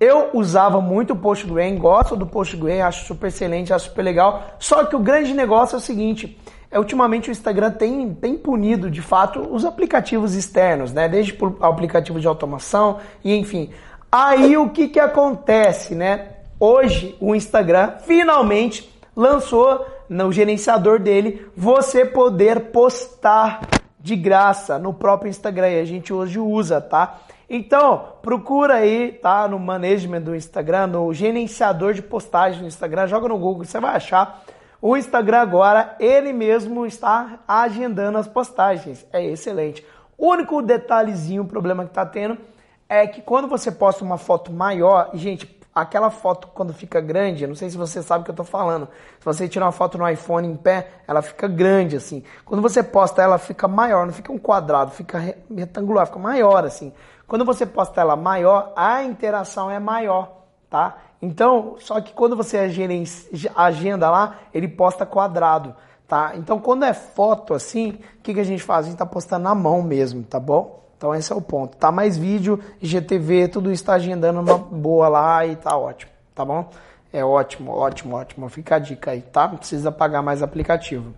Eu usava muito o Postgres, gosto do Postgres, acho super excelente, acho super legal. Só que o grande negócio é o seguinte: é, ultimamente o Instagram tem, tem punido de fato os aplicativos externos, né? Desde o aplicativo de automação e enfim. Aí o que, que acontece, né? Hoje o Instagram finalmente lançou no gerenciador dele você poder postar de graça no próprio Instagram e a gente hoje usa, tá? Então, procura aí, tá? No management do Instagram, no gerenciador de postagem no Instagram, joga no Google, você vai achar. O Instagram agora, ele mesmo está agendando as postagens. É excelente. O único detalhezinho, problema que está tendo, é que quando você posta uma foto maior, gente, aquela foto quando fica grande, não sei se você sabe o que eu estou falando. Se você tirar uma foto no iPhone em pé, ela fica grande assim. Quando você posta ela fica maior, não fica um quadrado, fica retangular, fica maior assim. Quando você posta ela maior, a interação é maior, tá? Então, só que quando você agenda lá, ele posta quadrado, tá? Então, quando é foto assim, o que, que a gente faz? A gente tá postando na mão mesmo, tá bom? Então esse é o ponto. Tá mais vídeo, IGTV, tudo está agendando uma boa lá e tá ótimo, tá bom? É ótimo, ótimo, ótimo. Fica a dica aí, tá? Não precisa pagar mais aplicativo.